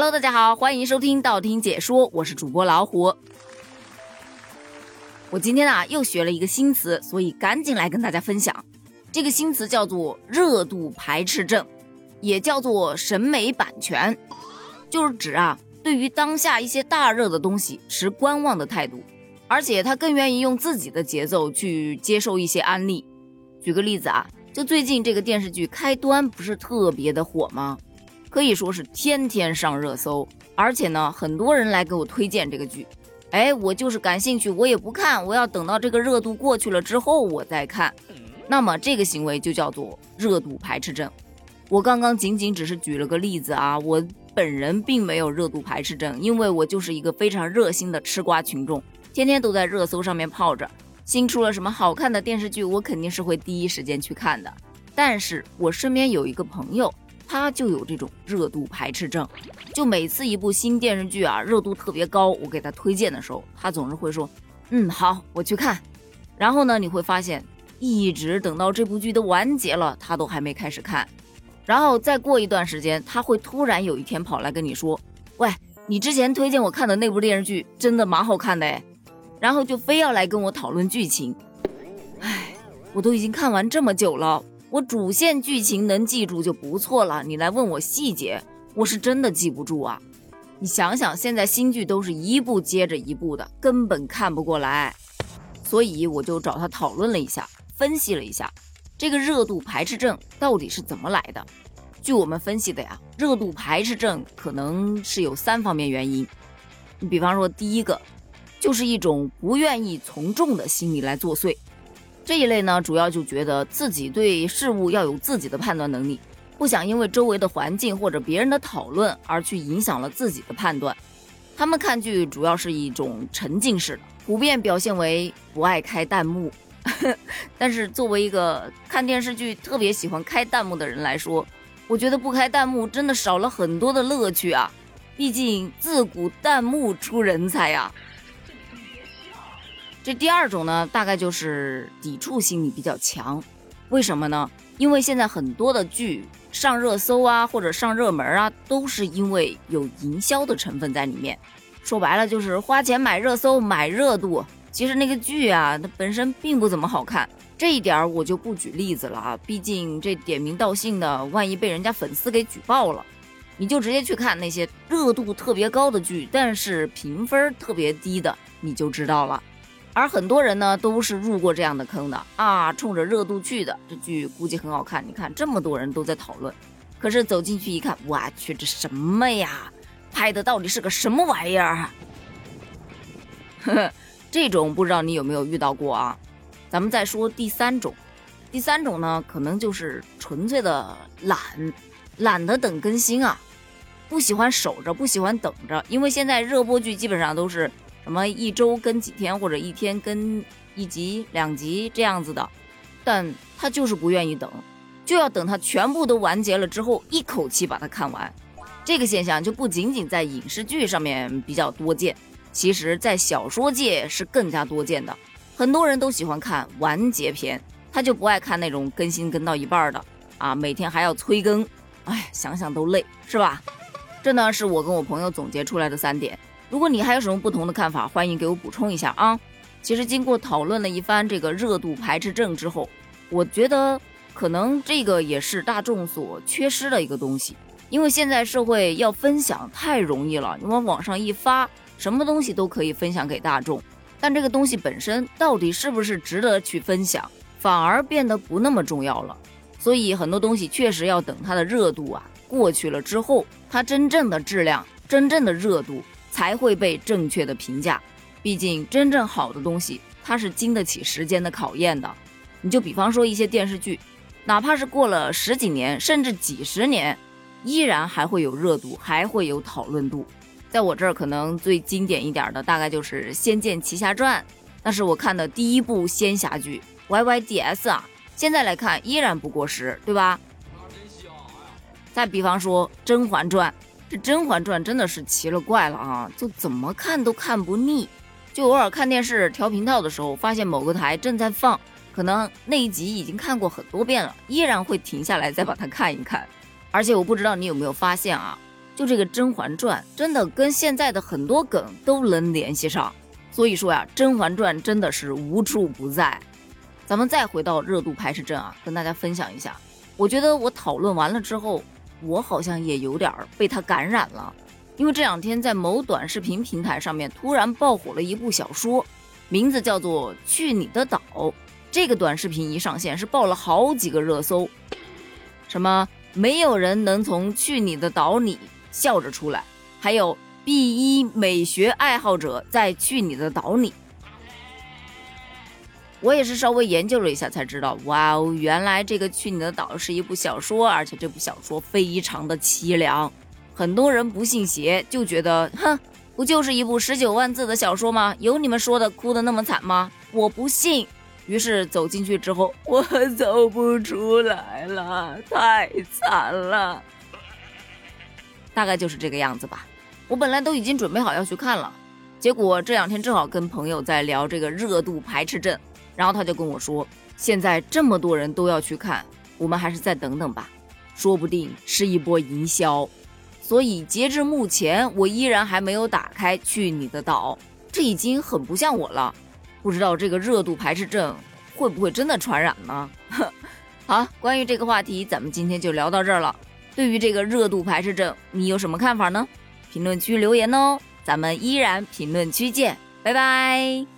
Hello，大家好，欢迎收听道听解说，我是主播老虎。我今天啊又学了一个新词，所以赶紧来跟大家分享。这个新词叫做热度排斥症，也叫做审美版权，就是指啊对于当下一些大热的东西持观望的态度，而且他更愿意用自己的节奏去接受一些安利。举个例子啊，就最近这个电视剧《开端》不是特别的火吗？可以说是天天上热搜，而且呢，很多人来给我推荐这个剧。哎，我就是感兴趣，我也不看，我要等到这个热度过去了之后我再看。那么这个行为就叫做热度排斥症。我刚刚仅仅只是举了个例子啊，我本人并没有热度排斥症，因为我就是一个非常热心的吃瓜群众，天天都在热搜上面泡着。新出了什么好看的电视剧，我肯定是会第一时间去看的。但是我身边有一个朋友。他就有这种热度排斥症，就每次一部新电视剧啊热度特别高，我给他推荐的时候，他总是会说，嗯好，我去看。然后呢，你会发现，一直等到这部剧都完结了，他都还没开始看。然后再过一段时间，他会突然有一天跑来跟你说，喂，你之前推荐我看的那部电视剧真的蛮好看的哎，然后就非要来跟我讨论剧情。唉，我都已经看完这么久了。我主线剧情能记住就不错了，你来问我细节，我是真的记不住啊！你想想，现在新剧都是一部接着一部的，根本看不过来。所以我就找他讨论了一下，分析了一下这个热度排斥症到底是怎么来的。据我们分析的呀，热度排斥症可能是有三方面原因。你比方说，第一个就是一种不愿意从众的心理来作祟。这一类呢，主要就觉得自己对事物要有自己的判断能力，不想因为周围的环境或者别人的讨论而去影响了自己的判断。他们看剧主要是一种沉浸式的，普遍表现为不爱开弹幕。但是作为一个看电视剧特别喜欢开弹幕的人来说，我觉得不开弹幕真的少了很多的乐趣啊！毕竟自古弹幕出人才呀。这第二种呢，大概就是抵触心理比较强，为什么呢？因为现在很多的剧上热搜啊，或者上热门啊，都是因为有营销的成分在里面。说白了就是花钱买热搜、买热度。其实那个剧啊，它本身并不怎么好看。这一点我就不举例子了啊，毕竟这点名道姓的，万一被人家粉丝给举报了，你就直接去看那些热度特别高的剧，但是评分特别低的，你就知道了。而很多人呢，都是入过这样的坑的啊，冲着热度去的。这剧估计很好看，你看这么多人都在讨论，可是走进去一看，我去，这什么呀？拍的到底是个什么玩意儿？呵呵，这种不知道你有没有遇到过啊？咱们再说第三种，第三种呢，可能就是纯粹的懒，懒得等更新啊，不喜欢守着，不喜欢等着，因为现在热播剧基本上都是。什么一周跟几天，或者一天跟一集、两集这样子的，但他就是不愿意等，就要等他全部都完结了之后，一口气把它看完。这个现象就不仅仅在影视剧上面比较多见，其实在小说界是更加多见的。很多人都喜欢看完结篇，他就不爱看那种更新更到一半的啊，每天还要催更，哎，想想都累，是吧？这呢是我跟我朋友总结出来的三点。如果你还有什么不同的看法，欢迎给我补充一下啊！其实经过讨论了一番这个热度排斥症之后，我觉得可能这个也是大众所缺失的一个东西。因为现在社会要分享太容易了，你往网上一发，什么东西都可以分享给大众。但这个东西本身到底是不是值得去分享，反而变得不那么重要了。所以很多东西确实要等它的热度啊过去了之后，它真正的质量、真正的热度。才会被正确的评价，毕竟真正好的东西，它是经得起时间的考验的。你就比方说一些电视剧，哪怕是过了十几年，甚至几十年，依然还会有热度，还会有讨论度。在我这儿，可能最经典一点的，大概就是《仙剑奇侠传》，那是我看的第一部仙侠剧，Y Y D S 啊，现在来看依然不过时，对吧？真香再比方说《甄嬛传》。这《甄嬛传》真的是奇了怪了啊！就怎么看都看不腻，就偶尔看电视调频道的时候，发现某个台正在放，可能那一集已经看过很多遍了，依然会停下来再把它看一看。而且我不知道你有没有发现啊，就这个《甄嬛传》，真的跟现在的很多梗都能联系上。所以说呀，《甄嬛传》真的是无处不在。咱们再回到热度排斥症啊，跟大家分享一下。我觉得我讨论完了之后，我好像也有点被他感染了。因为这两天在某短视频平台上面突然爆火了一部小说，名字叫做《去你的岛》。这个短视频一上线是爆了好几个热搜，什么没有人能从去你的岛里笑着出来，还有 B 一美学爱好者在去你的岛里。我也是稍微研究了一下才知道，哇哦，原来这个《去你的岛》是一部小说，而且这部小说非常的凄凉。很多人不信邪，就觉得，哼，不就是一部十九万字的小说吗？有你们说的哭的那么惨吗？我不信。于是走进去之后，我走不出来了，太惨了。大概就是这个样子吧。我本来都已经准备好要去看了，结果这两天正好跟朋友在聊这个热度排斥症。然后他就跟我说：“现在这么多人都要去看，我们还是再等等吧，说不定是一波营销。”所以截至目前，我依然还没有打开去你的岛，这已经很不像我了。不知道这个热度排斥症会不会真的传染呢？好，关于这个话题，咱们今天就聊到这儿了。对于这个热度排斥症，你有什么看法呢？评论区留言哦，咱们依然评论区见，拜拜。